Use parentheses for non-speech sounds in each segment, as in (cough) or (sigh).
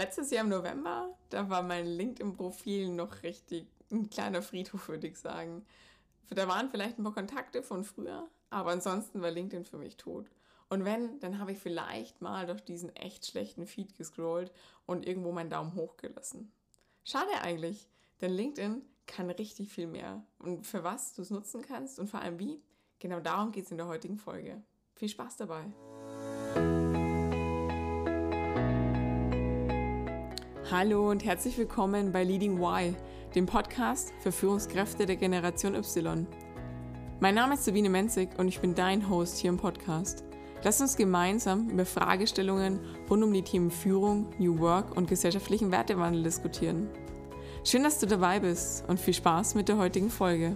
Letztes Jahr im November, da war mein LinkedIn-Profil noch richtig ein kleiner Friedhof, würde ich sagen. Da waren vielleicht ein paar Kontakte von früher, aber ansonsten war LinkedIn für mich tot. Und wenn, dann habe ich vielleicht mal durch diesen echt schlechten Feed gescrollt und irgendwo meinen Daumen hoch gelassen. Schade eigentlich, denn LinkedIn kann richtig viel mehr. Und für was du es nutzen kannst und vor allem wie, genau darum geht es in der heutigen Folge. Viel Spaß dabei! Hallo und herzlich willkommen bei Leading Y, dem Podcast für Führungskräfte der Generation Y. Mein Name ist Sabine Menzig und ich bin dein Host hier im Podcast. Lass uns gemeinsam über Fragestellungen rund um die Themen Führung, New Work und gesellschaftlichen Wertewandel diskutieren. Schön, dass du dabei bist und viel Spaß mit der heutigen Folge.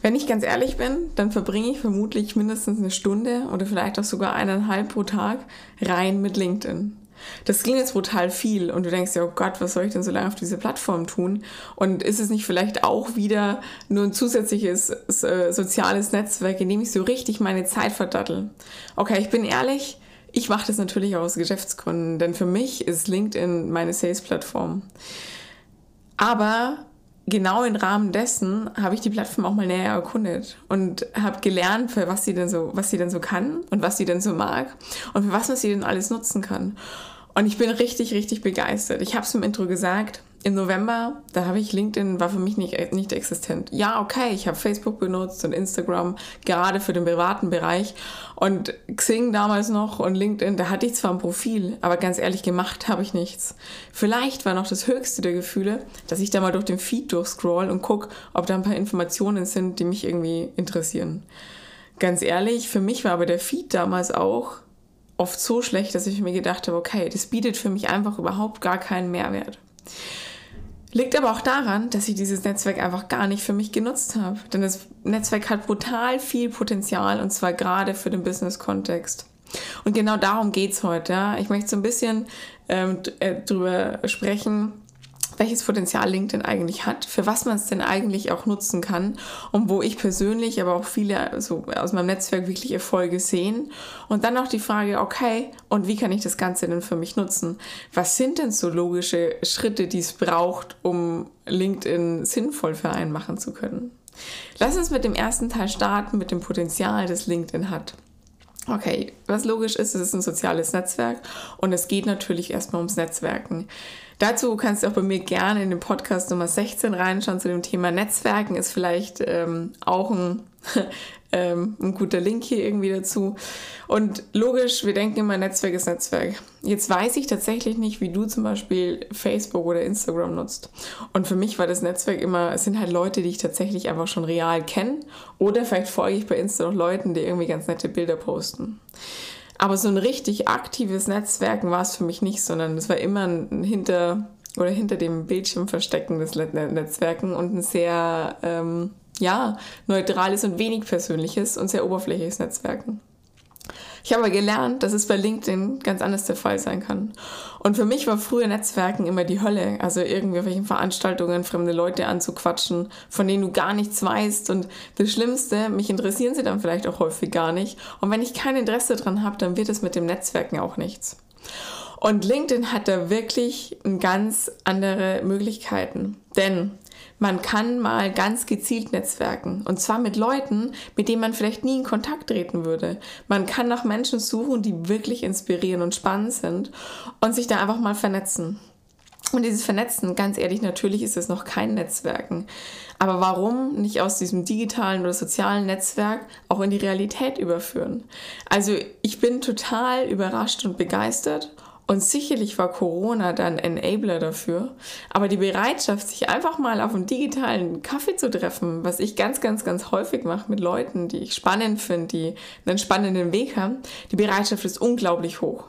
Wenn ich ganz ehrlich bin, dann verbringe ich vermutlich mindestens eine Stunde oder vielleicht auch sogar eineinhalb pro Tag rein mit LinkedIn. Das klingt jetzt brutal viel und du denkst ja, oh Gott, was soll ich denn so lange auf diese Plattform tun? Und ist es nicht vielleicht auch wieder nur ein zusätzliches äh, soziales Netzwerk, in dem ich so richtig meine Zeit verdattel? Okay, ich bin ehrlich, ich mache das natürlich aus Geschäftsgründen, denn für mich ist LinkedIn meine Sales-Plattform. Aber genau im Rahmen dessen habe ich die Plattform auch mal näher erkundet und habe gelernt, für was sie denn so, was sie denn so kann und was sie denn so mag und für was man sie denn alles nutzen kann. Und ich bin richtig, richtig begeistert. Ich habe es im Intro gesagt, im November, da habe ich LinkedIn, war für mich nicht, nicht existent. Ja, okay, ich habe Facebook benutzt und Instagram, gerade für den privaten Bereich. Und Xing damals noch und LinkedIn, da hatte ich zwar ein Profil, aber ganz ehrlich, gemacht habe ich nichts. Vielleicht war noch das höchste der Gefühle, dass ich da mal durch den Feed durchscroll und gucke, ob da ein paar Informationen sind, die mich irgendwie interessieren. Ganz ehrlich, für mich war aber der Feed damals auch oft so schlecht, dass ich mir gedacht habe, okay, das bietet für mich einfach überhaupt gar keinen Mehrwert. Liegt aber auch daran, dass ich dieses Netzwerk einfach gar nicht für mich genutzt habe. Denn das Netzwerk hat brutal viel Potenzial und zwar gerade für den Business-Kontext. Und genau darum geht's heute. Ja. Ich möchte so ein bisschen ähm, äh, drüber sprechen, welches Potenzial LinkedIn eigentlich hat, für was man es denn eigentlich auch nutzen kann und wo ich persönlich, aber auch viele so aus meinem Netzwerk wirklich Erfolge sehen. Und dann auch die Frage, okay, und wie kann ich das Ganze denn für mich nutzen? Was sind denn so logische Schritte, die es braucht, um LinkedIn sinnvoll für einen machen zu können? Lass uns mit dem ersten Teil starten, mit dem Potenzial, das LinkedIn hat. Okay, was logisch ist, es ist ein soziales Netzwerk und es geht natürlich erstmal ums Netzwerken. Dazu kannst du auch bei mir gerne in den Podcast Nummer 16 reinschauen zu dem Thema Netzwerken. Ist vielleicht ähm, auch ein, (laughs) ähm, ein guter Link hier irgendwie dazu. Und logisch, wir denken immer, Netzwerk ist Netzwerk. Jetzt weiß ich tatsächlich nicht, wie du zum Beispiel Facebook oder Instagram nutzt. Und für mich war das Netzwerk immer, es sind halt Leute, die ich tatsächlich einfach schon real kenne. Oder vielleicht folge ich bei Insta noch Leuten, die irgendwie ganz nette Bilder posten. Aber so ein richtig aktives Netzwerken war es für mich nicht, sondern es war immer ein hinter oder hinter dem Bildschirm versteckendes Netzwerken und ein sehr ähm, ja, neutrales und wenig persönliches und sehr oberflächliches Netzwerken. Ich habe gelernt, dass es bei LinkedIn ganz anders der Fall sein kann. Und für mich war früher Netzwerken immer die Hölle. Also irgendwelchen Veranstaltungen, fremde Leute anzuquatschen, von denen du gar nichts weißt. Und das Schlimmste, mich interessieren sie dann vielleicht auch häufig gar nicht. Und wenn ich kein Interesse dran habe, dann wird es mit dem Netzwerken auch nichts. Und LinkedIn hat da wirklich ganz andere Möglichkeiten. Denn man kann mal ganz gezielt netzwerken. Und zwar mit Leuten, mit denen man vielleicht nie in Kontakt treten würde. Man kann nach Menschen suchen, die wirklich inspirieren und spannend sind und sich da einfach mal vernetzen. Und dieses Vernetzen, ganz ehrlich, natürlich ist es noch kein Netzwerken. Aber warum nicht aus diesem digitalen oder sozialen Netzwerk auch in die Realität überführen? Also ich bin total überrascht und begeistert und sicherlich war Corona dann Enabler dafür. Aber die Bereitschaft, sich einfach mal auf einen digitalen Kaffee zu treffen, was ich ganz, ganz, ganz häufig mache mit Leuten, die ich spannend finde, die einen spannenden Weg haben, die Bereitschaft ist unglaublich hoch.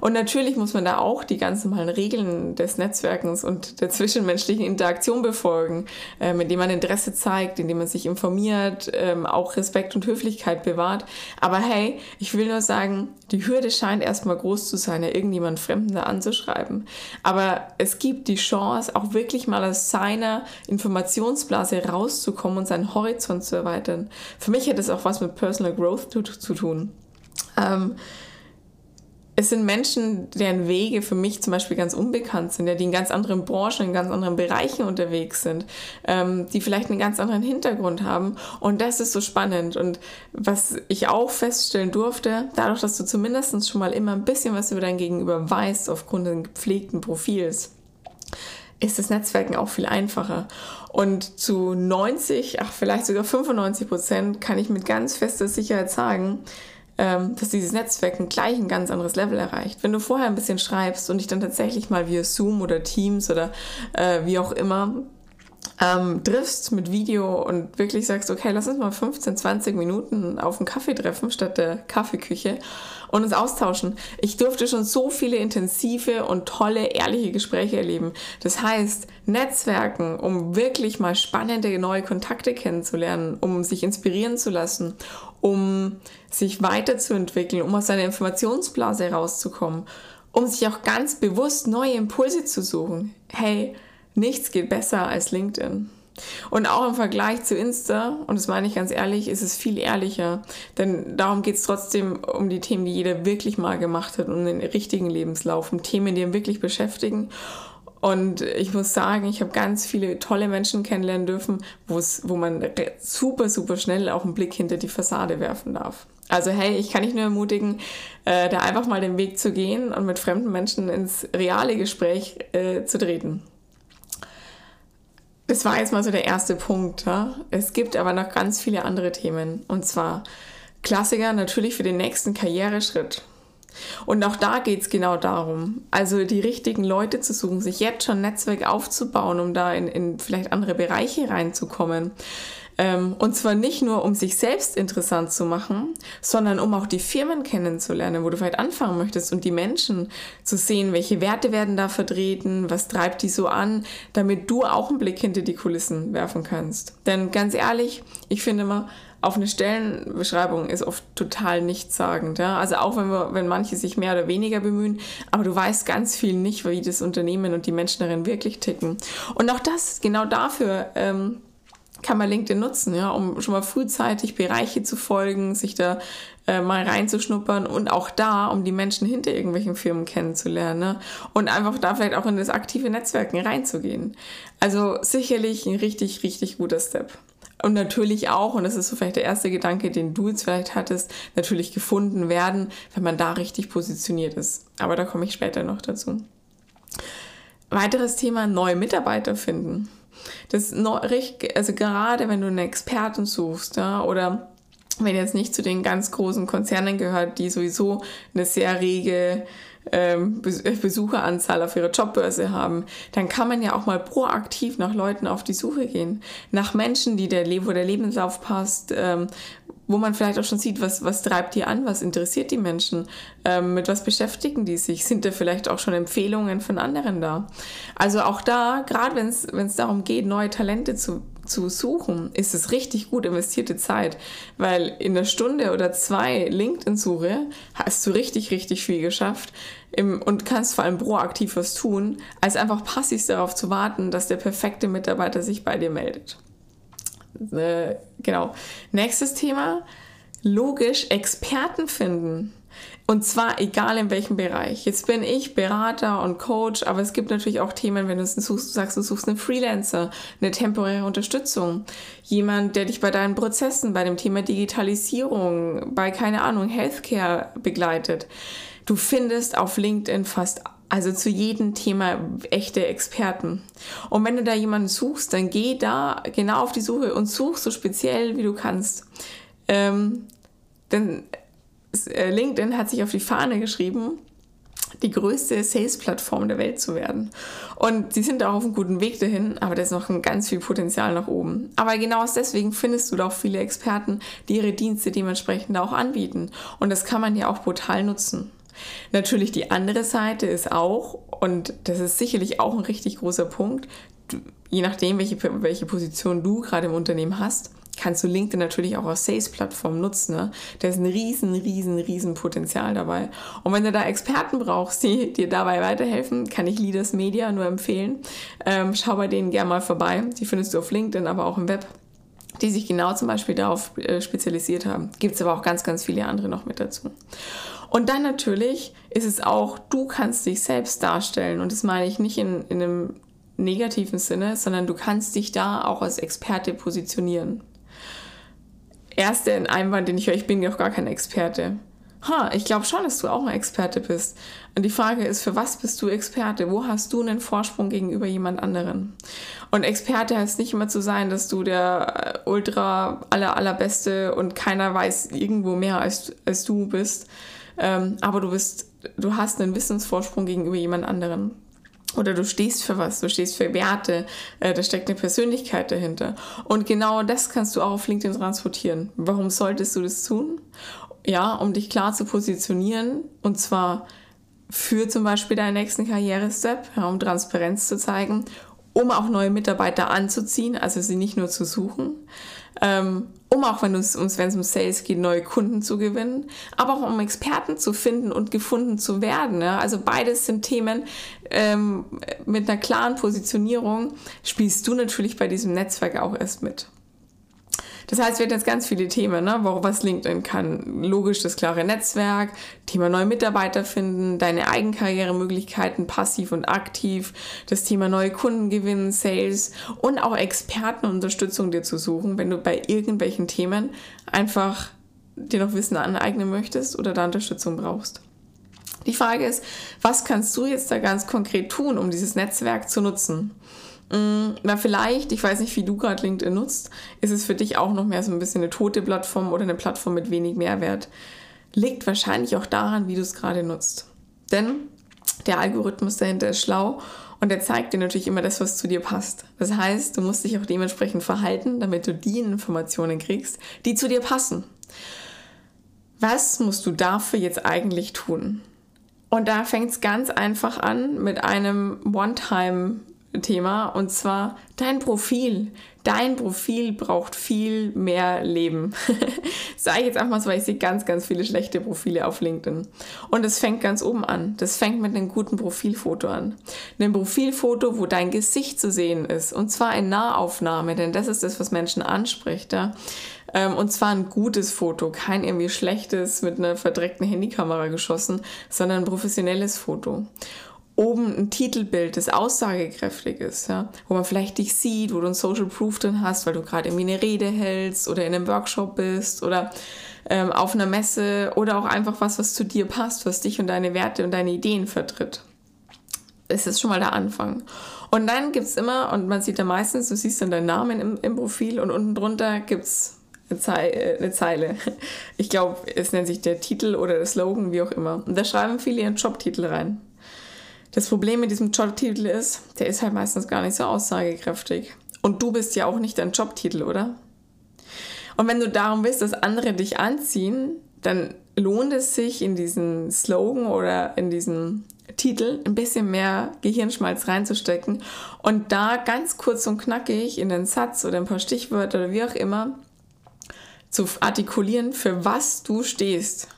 Und natürlich muss man da auch die ganz normalen Regeln des Netzwerkens und der zwischenmenschlichen Interaktion befolgen, ähm, indem man Interesse zeigt, indem man sich informiert, ähm, auch Respekt und Höflichkeit bewahrt. Aber hey, ich will nur sagen, die Hürde scheint erstmal groß zu sein, ja irgendjemand Fremden da anzuschreiben. Aber es gibt die Chance, auch wirklich mal aus seiner Informationsblase rauszukommen und seinen Horizont zu erweitern. Für mich hat das auch was mit Personal Growth zu, tun. Ähm, es sind Menschen, deren Wege für mich zum Beispiel ganz unbekannt sind, ja, die in ganz anderen Branchen, in ganz anderen Bereichen unterwegs sind, ähm, die vielleicht einen ganz anderen Hintergrund haben. Und das ist so spannend. Und was ich auch feststellen durfte, dadurch, dass du zumindest schon mal immer ein bisschen was über dein Gegenüber weißt, aufgrund des gepflegten Profils, ist das Netzwerken auch viel einfacher. Und zu 90, ach vielleicht sogar 95 Prozent kann ich mit ganz fester Sicherheit sagen, dass dieses Netzwerken gleich ein ganz anderes Level erreicht. Wenn du vorher ein bisschen schreibst und dich dann tatsächlich mal via Zoom oder Teams oder äh, wie auch immer ähm, triffst mit Video und wirklich sagst, okay, lass uns mal 15, 20 Minuten auf einen Kaffee treffen statt der Kaffeeküche und uns austauschen. Ich durfte schon so viele intensive und tolle, ehrliche Gespräche erleben. Das heißt, Netzwerken, um wirklich mal spannende neue Kontakte kennenzulernen, um sich inspirieren zu lassen, um sich weiterzuentwickeln, um aus seiner Informationsblase herauszukommen, um sich auch ganz bewusst neue Impulse zu suchen. Hey, nichts geht besser als LinkedIn. Und auch im Vergleich zu Insta, und das meine ich ganz ehrlich, ist es viel ehrlicher. Denn darum geht es trotzdem um die Themen, die jeder wirklich mal gemacht hat, um den richtigen Lebenslauf, um Themen, die ihn wirklich beschäftigen. Und ich muss sagen, ich habe ganz viele tolle Menschen kennenlernen dürfen, wo man super, super schnell auch einen Blick hinter die Fassade werfen darf. Also hey, ich kann dich nur ermutigen, äh, da einfach mal den Weg zu gehen und mit fremden Menschen ins reale Gespräch äh, zu treten. Das war jetzt mal so der erste Punkt. Ja? Es gibt aber noch ganz viele andere Themen. Und zwar Klassiker natürlich für den nächsten Karriereschritt. Und auch da geht es genau darum, also die richtigen Leute zu suchen, sich jetzt schon ein Netzwerk aufzubauen, um da in, in vielleicht andere Bereiche reinzukommen. Ähm, und zwar nicht nur, um sich selbst interessant zu machen, sondern um auch die Firmen kennenzulernen, wo du vielleicht anfangen möchtest und die Menschen zu sehen, welche Werte werden da vertreten, was treibt die so an, damit du auch einen Blick hinter die Kulissen werfen kannst. Denn ganz ehrlich, ich finde immer, auf eine Stellenbeschreibung ist oft total nichtssagend. Ja? Also auch wenn, wir, wenn manche sich mehr oder weniger bemühen, aber du weißt ganz viel nicht, wie das Unternehmen und die Menschen darin wirklich ticken. Und auch das, genau dafür ähm, kann man LinkedIn nutzen, ja, um schon mal frühzeitig Bereiche zu folgen, sich da äh, mal reinzuschnuppern und auch da, um die Menschen hinter irgendwelchen Firmen kennenzulernen ne? und einfach da vielleicht auch in das aktive Netzwerken reinzugehen. Also sicherlich ein richtig, richtig guter Step. Und natürlich auch, und das ist so vielleicht der erste Gedanke, den du jetzt vielleicht hattest, natürlich gefunden werden, wenn man da richtig positioniert ist. Aber da komme ich später noch dazu. Weiteres Thema, neue Mitarbeiter finden. Das also gerade wenn du einen Experten suchst, ja, oder wenn jetzt nicht zu den ganz großen Konzernen gehört, die sowieso eine sehr rege Besucheranzahl auf ihrer Jobbörse haben, dann kann man ja auch mal proaktiv nach Leuten auf die Suche gehen. Nach Menschen, die der, wo der Lebenslauf passt, ähm, wo man vielleicht auch schon sieht, was, was treibt die an, was interessiert die Menschen, ähm, mit was beschäftigen die sich, sind da vielleicht auch schon Empfehlungen von anderen da. Also auch da, gerade wenn es darum geht, neue Talente zu, zu suchen, ist es richtig gut investierte Zeit, weil in einer Stunde oder zwei LinkedIn-Suche hast du richtig, richtig viel geschafft und kannst vor allem proaktiv was tun, als einfach passiv darauf zu warten, dass der perfekte Mitarbeiter sich bei dir meldet. Äh, genau. Nächstes Thema, logisch Experten finden. Und zwar egal in welchem Bereich. Jetzt bin ich Berater und Coach, aber es gibt natürlich auch Themen, wenn du suchst, sagst, du suchst einen Freelancer, eine temporäre Unterstützung, jemand, der dich bei deinen Prozessen, bei dem Thema Digitalisierung, bei keine Ahnung, Healthcare begleitet. Du findest auf LinkedIn fast also zu jedem Thema echte Experten. Und wenn du da jemanden suchst, dann geh da genau auf die Suche und such so speziell, wie du kannst. Ähm, denn äh, LinkedIn hat sich auf die Fahne geschrieben, die größte Sales-Plattform der Welt zu werden. Und sie sind auch auf einem guten Weg dahin, aber da ist noch ganz viel Potenzial nach oben. Aber genau deswegen findest du da auch viele Experten, die ihre Dienste dementsprechend auch anbieten. Und das kann man ja auch brutal nutzen. Natürlich die andere Seite ist auch, und das ist sicherlich auch ein richtig großer Punkt, je nachdem, welche, welche Position du gerade im Unternehmen hast, kannst du LinkedIn natürlich auch als Sales-Plattform nutzen. Ne? Da ist ein riesen, riesen, riesen Potenzial dabei. Und wenn du da Experten brauchst, die dir dabei weiterhelfen, kann ich Leaders Media nur empfehlen. Ähm, schau bei denen gerne mal vorbei. Die findest du auf LinkedIn, aber auch im Web die sich genau zum Beispiel darauf äh, spezialisiert haben. Gibt es aber auch ganz, ganz viele andere noch mit dazu. Und dann natürlich ist es auch, du kannst dich selbst darstellen. Und das meine ich nicht in, in einem negativen Sinne, sondern du kannst dich da auch als Experte positionieren erste Einwand, den ich höre, ich bin ja auch gar kein Experte. Ha, ich glaube schon, dass du auch ein Experte bist. Und die Frage ist, für was bist du Experte? Wo hast du einen Vorsprung gegenüber jemand anderen? Und Experte heißt nicht immer zu sein, dass du der äh, ultra aller allerbeste und keiner weiß irgendwo mehr als, als du bist. Ähm, aber du bist, du hast einen Wissensvorsprung gegenüber jemand anderen oder du stehst für was, du stehst für Werte, äh, da steckt eine Persönlichkeit dahinter. Und genau das kannst du auch auf LinkedIn transportieren. Warum solltest du das tun? Ja, um dich klar zu positionieren und zwar für zum Beispiel deinen nächsten Karrierestep, ja, um Transparenz zu zeigen, um auch neue Mitarbeiter anzuziehen, also sie nicht nur zu suchen, ähm, um auch, wenn es wenn es um Sales geht, neue Kunden zu gewinnen, aber auch um Experten zu finden und gefunden zu werden. Ja? Also beides sind Themen ähm, mit einer klaren Positionierung, spielst du natürlich bei diesem Netzwerk auch erst mit. Das heißt, wir hatten jetzt ganz viele Themen, ne? was LinkedIn kann. Logisch das klare Netzwerk, Thema neue Mitarbeiter finden, deine Eigenkarrieremöglichkeiten passiv und aktiv, das Thema neue Kunden gewinnen, Sales und auch Expertenunterstützung dir zu suchen, wenn du bei irgendwelchen Themen einfach dir noch Wissen aneignen möchtest oder da Unterstützung brauchst. Die Frage ist, was kannst du jetzt da ganz konkret tun, um dieses Netzwerk zu nutzen? Mm, na, vielleicht, ich weiß nicht, wie du gerade LinkedIn nutzt, ist es für dich auch noch mehr so ein bisschen eine tote Plattform oder eine Plattform mit wenig Mehrwert. Liegt wahrscheinlich auch daran, wie du es gerade nutzt. Denn der Algorithmus dahinter ist schlau und er zeigt dir natürlich immer das, was zu dir passt. Das heißt, du musst dich auch dementsprechend verhalten, damit du die Informationen kriegst, die zu dir passen. Was musst du dafür jetzt eigentlich tun? Und da fängt es ganz einfach an mit einem One-Time Thema und zwar dein Profil. Dein Profil braucht viel mehr Leben. (laughs) Sage ich jetzt einfach mal so, weil ich sehe ganz, ganz viele schlechte Profile auf LinkedIn. Und es fängt ganz oben an. Das fängt mit einem guten Profilfoto an. Einem Profilfoto, wo dein Gesicht zu sehen ist. Und zwar in Nahaufnahme, denn das ist das, was Menschen anspricht. Ja? Ähm, und zwar ein gutes Foto, kein irgendwie schlechtes mit einer verdreckten Handykamera geschossen, sondern ein professionelles Foto oben ein Titelbild, das aussagekräftig ist, ja, wo man vielleicht dich sieht, wo du ein Social Proof drin hast, weil du gerade irgendwie eine Rede hältst oder in einem Workshop bist oder ähm, auf einer Messe oder auch einfach was, was zu dir passt, was dich und deine Werte und deine Ideen vertritt. Das ist schon mal der Anfang. Und dann gibt es immer, und man sieht da meistens, du siehst dann deinen Namen im, im Profil und unten drunter gibt es äh, eine Zeile. Ich glaube, es nennt sich der Titel oder der Slogan, wie auch immer. Und da schreiben viele ihren Jobtitel rein. Das Problem mit diesem Jobtitel ist, der ist halt meistens gar nicht so aussagekräftig. Und du bist ja auch nicht dein Jobtitel, oder? Und wenn du darum willst, dass andere dich anziehen, dann lohnt es sich in diesen Slogan oder in diesen Titel ein bisschen mehr Gehirnschmalz reinzustecken und da ganz kurz und knackig in den Satz oder ein paar Stichwörter oder wie auch immer zu artikulieren, für was du stehst.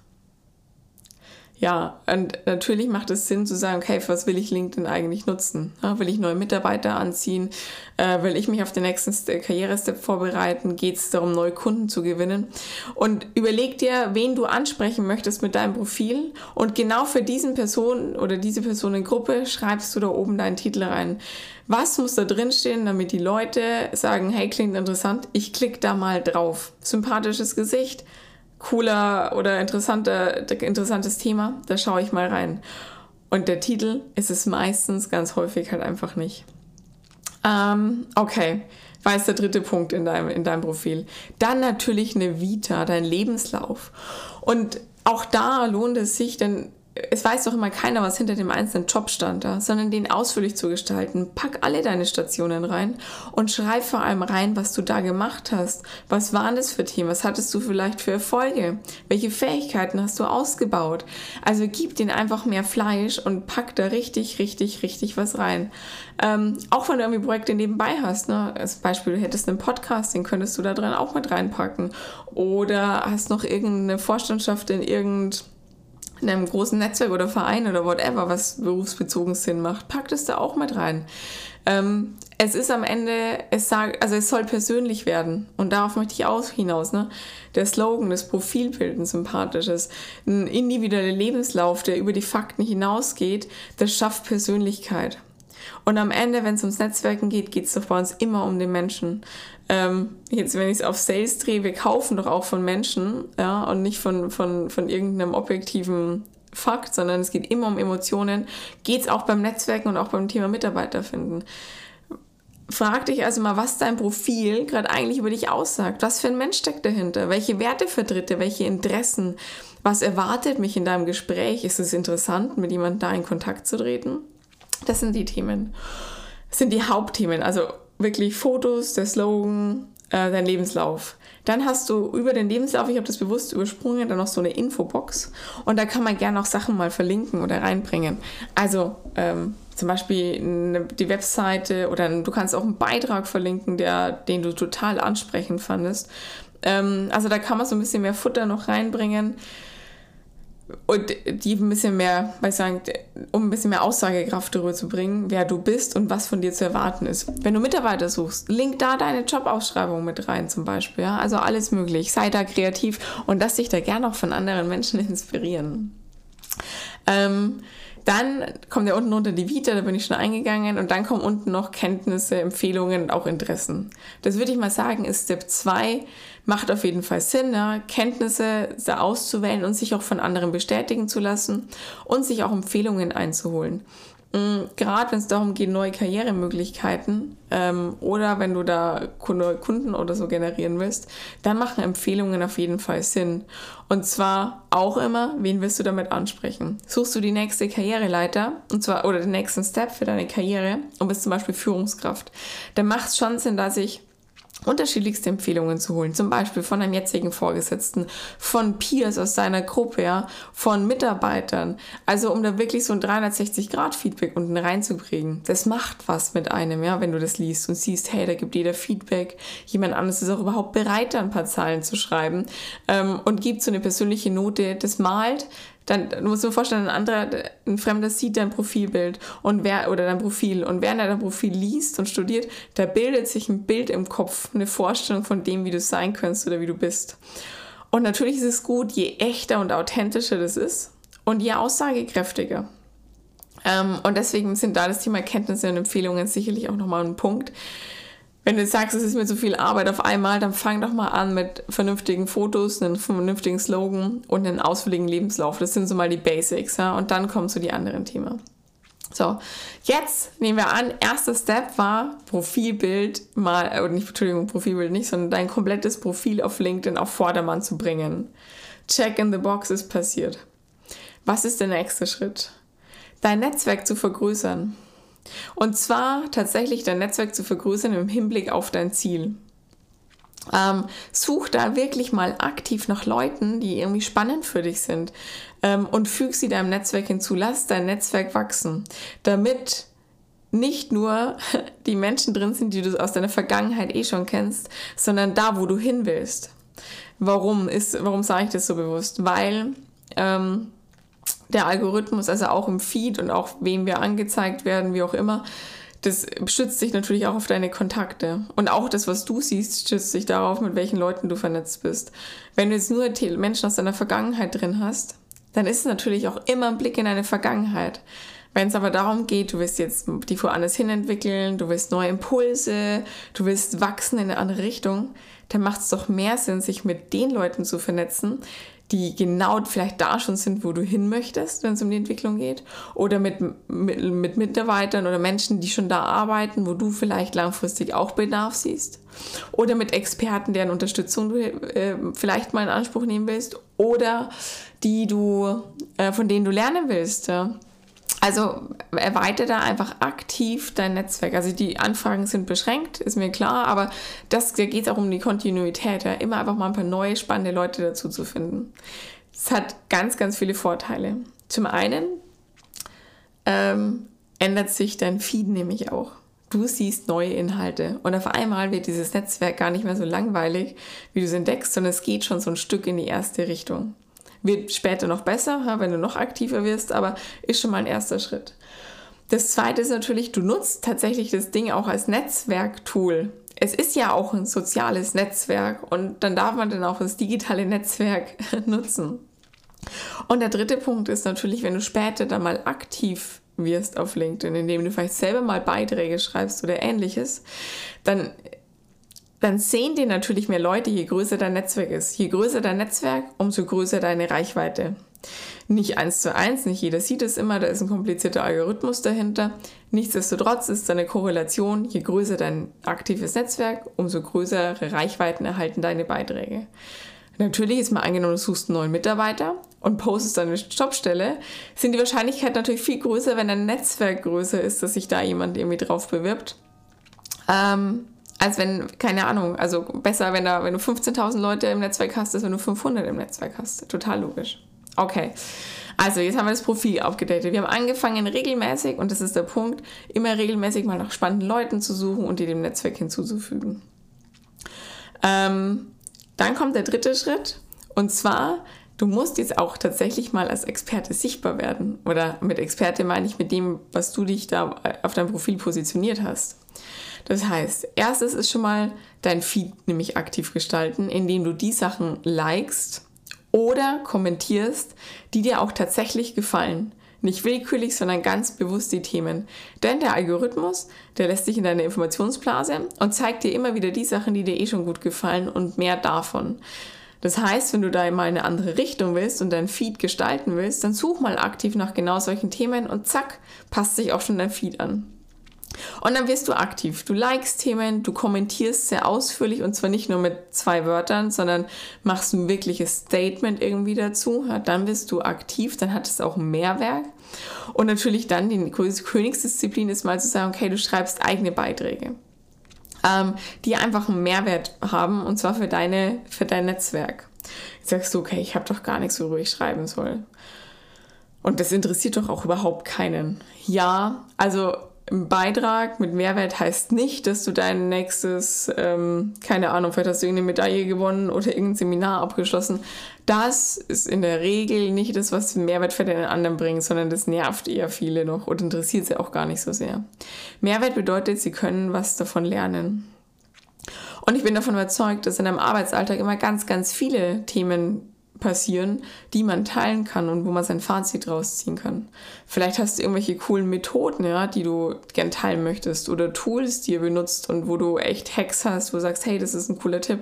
Ja, und natürlich macht es Sinn zu sagen, okay, was will ich LinkedIn eigentlich nutzen? Will ich neue Mitarbeiter anziehen? Äh, will ich mich auf den nächsten Karrierestep vorbereiten? Geht es darum, neue Kunden zu gewinnen? Und überleg dir, wen du ansprechen möchtest mit deinem Profil. Und genau für diesen Person oder diese Personengruppe schreibst du da oben deinen Titel rein. Was muss da drin stehen, damit die Leute sagen, hey, klingt interessant, ich klicke da mal drauf. Sympathisches Gesicht, cooler oder interessanter, interessantes Thema, da schaue ich mal rein. Und der Titel ist es meistens ganz häufig halt einfach nicht. Ähm, okay, war jetzt der dritte Punkt in deinem, in deinem Profil. Dann natürlich eine Vita, dein Lebenslauf. Und auch da lohnt es sich, denn es weiß doch immer keiner, was hinter dem einzelnen Job stand da, sondern den ausführlich zu gestalten. Pack alle deine Stationen rein und schreib vor allem rein, was du da gemacht hast. Was waren das für Themen? Was hattest du vielleicht für Erfolge? Welche Fähigkeiten hast du ausgebaut? Also gib denen einfach mehr Fleisch und pack da richtig, richtig, richtig was rein. Ähm, auch wenn du irgendwie Projekte nebenbei hast, ne? Als Beispiel, du hättest einen Podcast, den könntest du da drin auch mit reinpacken. Oder hast noch irgendeine Vorstandschaft in irgendeinem in einem großen Netzwerk oder Verein oder whatever, was berufsbezogen Sinn macht, packt es da auch mit rein. Ähm, es ist am Ende, es sagt, also es soll persönlich werden und darauf möchte ich auch hinaus. Ne? Der Slogan, das Profilbild, ein sympathisches, ein individueller Lebenslauf, der über die Fakten hinausgeht, das schafft Persönlichkeit. Und am Ende, wenn es ums Netzwerken geht, geht es doch bei uns immer um den Menschen. Ähm, jetzt, wenn ich es auf Sales drehe, wir kaufen doch auch von Menschen, ja, und nicht von, von, von irgendeinem objektiven Fakt, sondern es geht immer um Emotionen. Geht es auch beim Netzwerken und auch beim Thema Mitarbeiter finden. Frag dich also mal, was dein Profil gerade eigentlich über dich aussagt. Was für ein Mensch steckt dahinter? Welche Werte vertritt er? Welche Interessen? Was erwartet mich in deinem Gespräch? Ist es interessant, mit jemandem da in Kontakt zu treten? Das sind die Themen. Das sind die Hauptthemen. Also wirklich Fotos, der Slogan, äh, dein Lebenslauf. Dann hast du über den Lebenslauf, ich habe das bewusst übersprungen, dann noch so eine Infobox und da kann man gerne auch Sachen mal verlinken oder reinbringen. Also ähm, zum Beispiel eine, die Webseite oder du kannst auch einen Beitrag verlinken, der, den du total ansprechend fandest. Ähm, also da kann man so ein bisschen mehr Futter noch reinbringen und die ein bisschen mehr, ich sagen, um ein bisschen mehr Aussagekraft darüber zu bringen, wer du bist und was von dir zu erwarten ist. Wenn du Mitarbeiter suchst, link da deine Jobausschreibung mit rein zum Beispiel. Ja? Also alles möglich. Sei da kreativ und lass dich da gerne auch von anderen Menschen (laughs) inspirieren. Ähm, dann kommt ja unten runter die Vita, da bin ich schon eingegangen. Und dann kommen unten noch Kenntnisse, Empfehlungen und auch Interessen. Das würde ich mal sagen, ist Step 2. Macht auf jeden Fall Sinn, ne? Kenntnisse auszuwählen und sich auch von anderen bestätigen zu lassen und sich auch Empfehlungen einzuholen. Mm, gerade wenn es darum geht, neue Karrieremöglichkeiten ähm, oder wenn du da neue Kunden oder so generieren willst, dann machen Empfehlungen auf jeden Fall Sinn. Und zwar auch immer, wen willst du damit ansprechen? Suchst du die nächste Karriereleiter und zwar oder den nächsten Step für deine Karriere und bist zum Beispiel Führungskraft, dann macht es schon Sinn, dass ich unterschiedlichste Empfehlungen zu holen, zum Beispiel von einem jetzigen Vorgesetzten, von Peers aus deiner Gruppe, ja, von Mitarbeitern. Also um da wirklich so ein 360-Grad-Feedback unten reinzukriegen. Das macht was mit einem, ja, wenn du das liest und siehst, hey, da gibt jeder Feedback. Jemand anderes ist auch überhaupt bereit, da ein paar Zahlen zu schreiben ähm, und gibt so eine persönliche Note. Das malt dann du musst dir vorstellen, ein anderer, ein Fremder sieht dein Profilbild und wer oder dein Profil und während er dein Profil liest und studiert, da bildet sich ein Bild im Kopf, eine Vorstellung von dem, wie du sein könntest oder wie du bist. Und natürlich ist es gut, je echter und authentischer das ist und je aussagekräftiger. Ähm, und deswegen sind da das Thema Kenntnisse und Empfehlungen sicherlich auch nochmal ein Punkt. Wenn du sagst, es ist mir zu viel Arbeit auf einmal, dann fang doch mal an mit vernünftigen Fotos, einem vernünftigen Slogan und einem ausführlichen Lebenslauf. Das sind so mal die Basics, ja. Und dann kommen so die anderen Themen. So, jetzt nehmen wir an, erster Step war Profilbild mal, oder nicht, Entschuldigung, Profilbild nicht, sondern dein komplettes Profil auf LinkedIn auf Vordermann zu bringen. Check in the box ist passiert. Was ist der nächste Schritt? Dein Netzwerk zu vergrößern. Und zwar tatsächlich dein Netzwerk zu vergrößern im Hinblick auf dein Ziel. Ähm, such da wirklich mal aktiv nach Leuten, die irgendwie spannend für dich sind ähm, und füg sie deinem Netzwerk hinzu. Lass dein Netzwerk wachsen, damit nicht nur (laughs) die Menschen drin sind, die du aus deiner Vergangenheit eh schon kennst, sondern da, wo du hin willst. Warum ist, warum sage ich das so bewusst? Weil ähm, der Algorithmus, also auch im Feed und auch wem wir angezeigt werden, wie auch immer, das schützt sich natürlich auch auf deine Kontakte. Und auch das, was du siehst, schützt sich darauf, mit welchen Leuten du vernetzt bist. Wenn du jetzt nur Menschen aus deiner Vergangenheit drin hast, dann ist es natürlich auch immer ein Blick in deine Vergangenheit. Wenn es aber darum geht, du willst jetzt dich woanders hin entwickeln, du willst neue Impulse, du willst wachsen in eine andere Richtung, dann macht es doch mehr Sinn, sich mit den Leuten zu vernetzen, die genau vielleicht da schon sind, wo du hin möchtest, wenn es um die Entwicklung geht. Oder mit, mit, mit Mitarbeitern oder Menschen, die schon da arbeiten, wo du vielleicht langfristig auch Bedarf siehst. Oder mit Experten, deren Unterstützung du äh, vielleicht mal in Anspruch nehmen willst. Oder die du, äh, von denen du lernen willst. Ja. Also erweitere da einfach aktiv dein Netzwerk. Also die Anfragen sind beschränkt, ist mir klar, aber das, da geht es auch um die Kontinuität, ja. immer einfach mal ein paar neue, spannende Leute dazu zu finden. Es hat ganz, ganz viele Vorteile. Zum einen ähm, ändert sich dein Feed nämlich auch. Du siehst neue Inhalte und auf einmal wird dieses Netzwerk gar nicht mehr so langweilig, wie du es entdeckst, sondern es geht schon so ein Stück in die erste Richtung. Wird später noch besser, wenn du noch aktiver wirst, aber ist schon mal ein erster Schritt. Das zweite ist natürlich, du nutzt tatsächlich das Ding auch als Netzwerktool. Es ist ja auch ein soziales Netzwerk und dann darf man dann auch das digitale Netzwerk (laughs) nutzen. Und der dritte Punkt ist natürlich, wenn du später dann mal aktiv wirst auf LinkedIn, indem du vielleicht selber mal Beiträge schreibst oder ähnliches, dann dann sehen dir natürlich mehr Leute, je größer dein Netzwerk ist. Je größer dein Netzwerk, umso größer deine Reichweite. Nicht eins zu eins, nicht jeder sieht es immer, da ist ein komplizierter Algorithmus dahinter. Nichtsdestotrotz ist eine Korrelation, je größer dein aktives Netzwerk, umso größere Reichweiten erhalten deine Beiträge. Natürlich ist mal angenommen, du suchst einen neuen Mitarbeiter und postest deine Jobstelle, sind die Wahrscheinlichkeit natürlich viel größer, wenn dein Netzwerk größer ist, dass sich da jemand irgendwie drauf bewirbt. Ähm, als wenn, keine Ahnung, also besser, wenn, da, wenn du 15.000 Leute im Netzwerk hast, als wenn du 500 im Netzwerk hast. Total logisch. Okay, also jetzt haben wir das Profil aufgedatet. Wir haben angefangen regelmäßig, und das ist der Punkt, immer regelmäßig mal nach spannenden Leuten zu suchen und die dem Netzwerk hinzuzufügen. Ähm, dann kommt der dritte Schritt, und zwar, du musst jetzt auch tatsächlich mal als Experte sichtbar werden. Oder mit Experte meine ich mit dem, was du dich da auf deinem Profil positioniert hast. Das heißt, erstes ist schon mal dein Feed nämlich aktiv gestalten, indem du die Sachen likest oder kommentierst, die dir auch tatsächlich gefallen. Nicht willkürlich, sondern ganz bewusst die Themen. Denn der Algorithmus, der lässt sich in deine Informationsblase und zeigt dir immer wieder die Sachen, die dir eh schon gut gefallen und mehr davon. Das heißt, wenn du da mal in eine andere Richtung willst und dein Feed gestalten willst, dann such mal aktiv nach genau solchen Themen und zack, passt sich auch schon dein Feed an. Und dann wirst du aktiv. Du likest Themen, du kommentierst sehr ausführlich und zwar nicht nur mit zwei Wörtern, sondern machst ein wirkliches Statement irgendwie dazu. Ja, dann wirst du aktiv, dann hat es auch einen Mehrwert. Und natürlich dann die Königsdisziplin ist mal zu sagen, okay, du schreibst eigene Beiträge, ähm, die einfach einen Mehrwert haben und zwar für, deine, für dein Netzwerk. Jetzt sagst du, okay, ich habe doch gar nichts, worüber ich schreiben soll. Und das interessiert doch auch überhaupt keinen. Ja, also Beitrag mit Mehrwert heißt nicht, dass du dein nächstes, ähm, keine Ahnung, vielleicht hast du irgendeine Medaille gewonnen oder irgendein Seminar abgeschlossen. Das ist in der Regel nicht das, was Mehrwert für den anderen bringt, sondern das nervt eher viele noch und interessiert sie auch gar nicht so sehr. Mehrwert bedeutet, sie können was davon lernen. Und ich bin davon überzeugt, dass in deinem Arbeitsalltag immer ganz, ganz viele Themen passieren, die man teilen kann und wo man sein Fazit rausziehen kann. Vielleicht hast du irgendwelche coolen Methoden, ja, die du gern teilen möchtest oder Tools, die ihr benutzt und wo du echt Hacks hast, wo du sagst, hey, das ist ein cooler Tipp.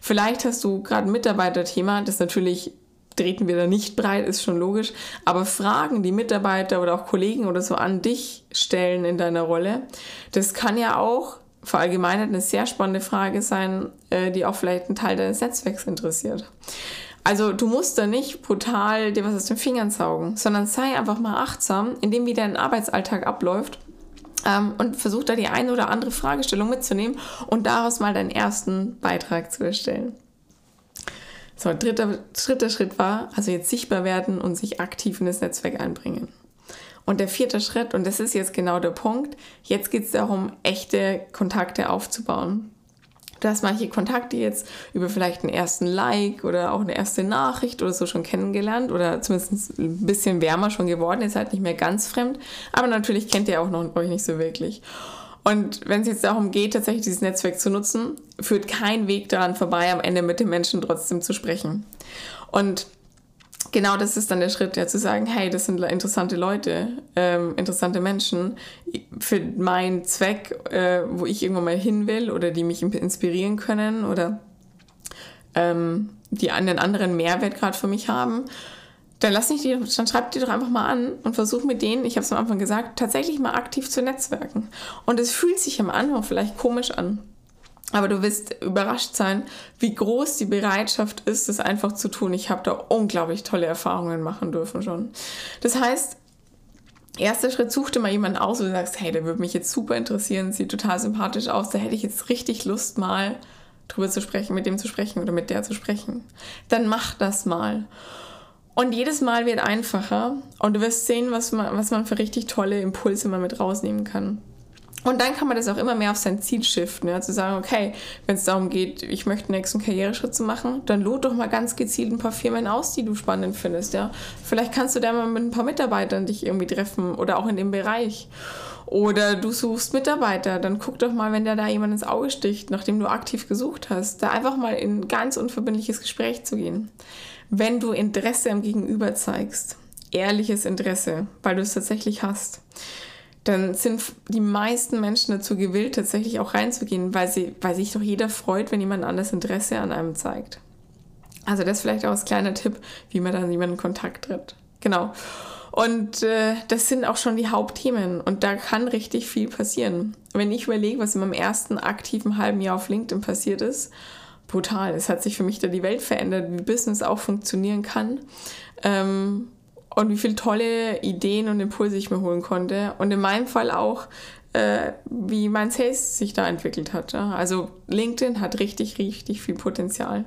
Vielleicht hast du gerade ein Mitarbeiterthema, das natürlich treten wir da nicht breit, ist schon logisch, aber Fragen, die Mitarbeiter oder auch Kollegen oder so an dich stellen in deiner Rolle, das kann ja auch verallgemeinert eine sehr spannende Frage sein, äh, die auch vielleicht einen Teil deines Netzwerks interessiert. Also du musst da nicht brutal dir was aus den Fingern saugen, sondern sei einfach mal achtsam, indem wie dein Arbeitsalltag abläuft ähm, und versuch da die eine oder andere Fragestellung mitzunehmen und daraus mal deinen ersten Beitrag zu erstellen. So, dritter, dritter Schritt war also jetzt sichtbar werden und sich aktiv in das Netzwerk einbringen. Und der vierte Schritt, und das ist jetzt genau der Punkt, jetzt geht es darum, echte Kontakte aufzubauen. Du hast manche Kontakte jetzt über vielleicht einen ersten Like oder auch eine erste Nachricht oder so schon kennengelernt oder zumindest ein bisschen wärmer schon geworden. Ihr seid nicht mehr ganz fremd, aber natürlich kennt ihr auch noch euch nicht so wirklich. Und wenn es jetzt darum geht, tatsächlich dieses Netzwerk zu nutzen, führt kein Weg daran vorbei, am Ende mit den Menschen trotzdem zu sprechen. Und genau das ist dann der Schritt, ja zu sagen, hey, das sind interessante Leute, ähm, interessante Menschen für meinen Zweck, äh, wo ich irgendwann mal hin will oder die mich inspirieren können oder ähm, die einen anderen Mehrwert gerade für mich haben, dann lass nicht die, dann schreib die doch einfach mal an und versuch mit denen, ich habe es am Anfang gesagt, tatsächlich mal aktiv zu netzwerken. Und es fühlt sich am Anfang vielleicht komisch an. Aber du wirst überrascht sein, wie groß die Bereitschaft ist, das einfach zu tun. Ich habe da unglaublich tolle Erfahrungen machen dürfen schon. Das heißt, erster Schritt, such dir mal jemanden aus, wo du sagst, hey, der würde mich jetzt super interessieren, sieht total sympathisch aus, da hätte ich jetzt richtig Lust mal drüber zu sprechen, mit dem zu sprechen oder mit der zu sprechen. Dann mach das mal. Und jedes Mal wird einfacher und du wirst sehen, was man, was man für richtig tolle Impulse mal mit rausnehmen kann. Und dann kann man das auch immer mehr auf sein Ziel shiften, ja, zu sagen, okay, wenn es darum geht, ich möchte einen nächsten Karriereschritt zu machen, dann lot doch mal ganz gezielt ein paar Firmen aus, die du spannend findest, ja. Vielleicht kannst du da mal mit ein paar Mitarbeitern dich irgendwie treffen oder auch in dem Bereich. Oder du suchst Mitarbeiter, dann guck doch mal, wenn der da jemand ins Auge sticht, nachdem du aktiv gesucht hast, da einfach mal in ganz unverbindliches Gespräch zu gehen. Wenn du Interesse am Gegenüber zeigst, ehrliches Interesse, weil du es tatsächlich hast, dann sind die meisten Menschen dazu gewillt, tatsächlich auch reinzugehen, weil, sie, weil sich doch jeder freut, wenn jemand anderes Interesse an einem zeigt. Also das vielleicht auch als kleiner Tipp, wie man dann jemanden in Kontakt tritt. Genau. Und äh, das sind auch schon die Hauptthemen und da kann richtig viel passieren. Wenn ich überlege, was in meinem ersten aktiven halben Jahr auf LinkedIn passiert ist, brutal. Es hat sich für mich da die Welt verändert, wie Business auch funktionieren kann. Ähm, und wie viele tolle Ideen und Impulse ich mir holen konnte. Und in meinem Fall auch, äh, wie mein Sales sich da entwickelt hat. Ja? Also LinkedIn hat richtig, richtig viel Potenzial.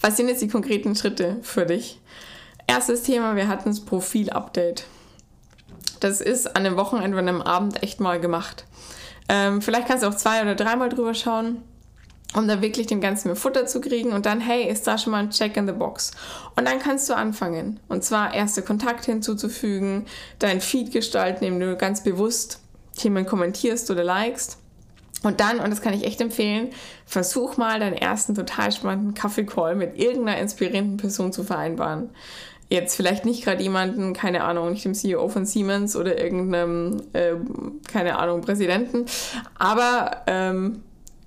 Was sind jetzt die konkreten Schritte für dich? Erstes Thema, wir hatten das Profil-Update. Das ist an einem Wochenende und einem Abend echt mal gemacht. Ähm, vielleicht kannst du auch zwei oder dreimal drüber schauen um da wirklich dem Ganzen mehr Futter zu kriegen und dann, hey, ist da schon mal ein Check in the Box. Und dann kannst du anfangen. Und zwar erste Kontakte hinzuzufügen, dein Feed gestalten, indem du ganz bewusst Themen kommentierst oder likest. Und dann, und das kann ich echt empfehlen, versuch mal deinen ersten total spannenden Kaffee-Call mit irgendeiner inspirierenden Person zu vereinbaren. Jetzt vielleicht nicht gerade jemanden, keine Ahnung, nicht dem CEO von Siemens oder irgendeinem, äh, keine Ahnung, Präsidenten, aber ähm,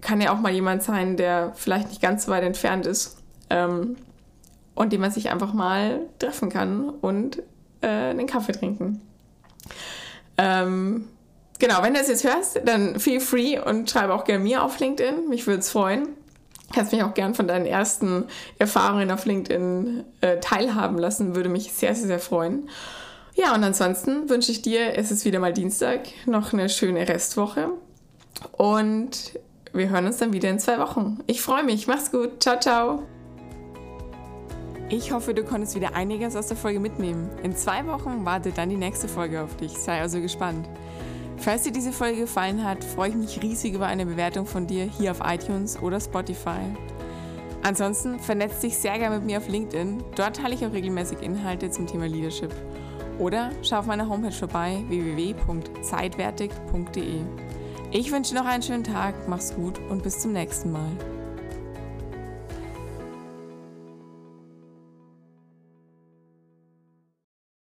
kann ja auch mal jemand sein, der vielleicht nicht ganz so weit entfernt ist ähm, und dem man sich einfach mal treffen kann und äh, einen Kaffee trinken. Ähm, genau, wenn du es jetzt hörst, dann feel free und schreibe auch gerne mir auf LinkedIn. Mich würde es freuen. Kannst mich auch gern von deinen ersten Erfahrungen auf LinkedIn äh, teilhaben lassen, würde mich sehr, sehr, sehr freuen. Ja, und ansonsten wünsche ich dir, es ist wieder mal Dienstag, noch eine schöne Restwoche und wir hören uns dann wieder in zwei Wochen. Ich freue mich. Mach's gut. Ciao, ciao. Ich hoffe, du konntest wieder einiges aus der Folge mitnehmen. In zwei Wochen wartet dann die nächste Folge auf dich. Sei also gespannt. Falls dir diese Folge gefallen hat, freue ich mich riesig über eine Bewertung von dir hier auf iTunes oder Spotify. Ansonsten vernetz dich sehr gerne mit mir auf LinkedIn. Dort teile ich auch regelmäßig Inhalte zum Thema Leadership. Oder schau auf meiner Homepage vorbei www.zeitwertig.de. Ich wünsche noch einen schönen Tag, mach's gut und bis zum nächsten Mal.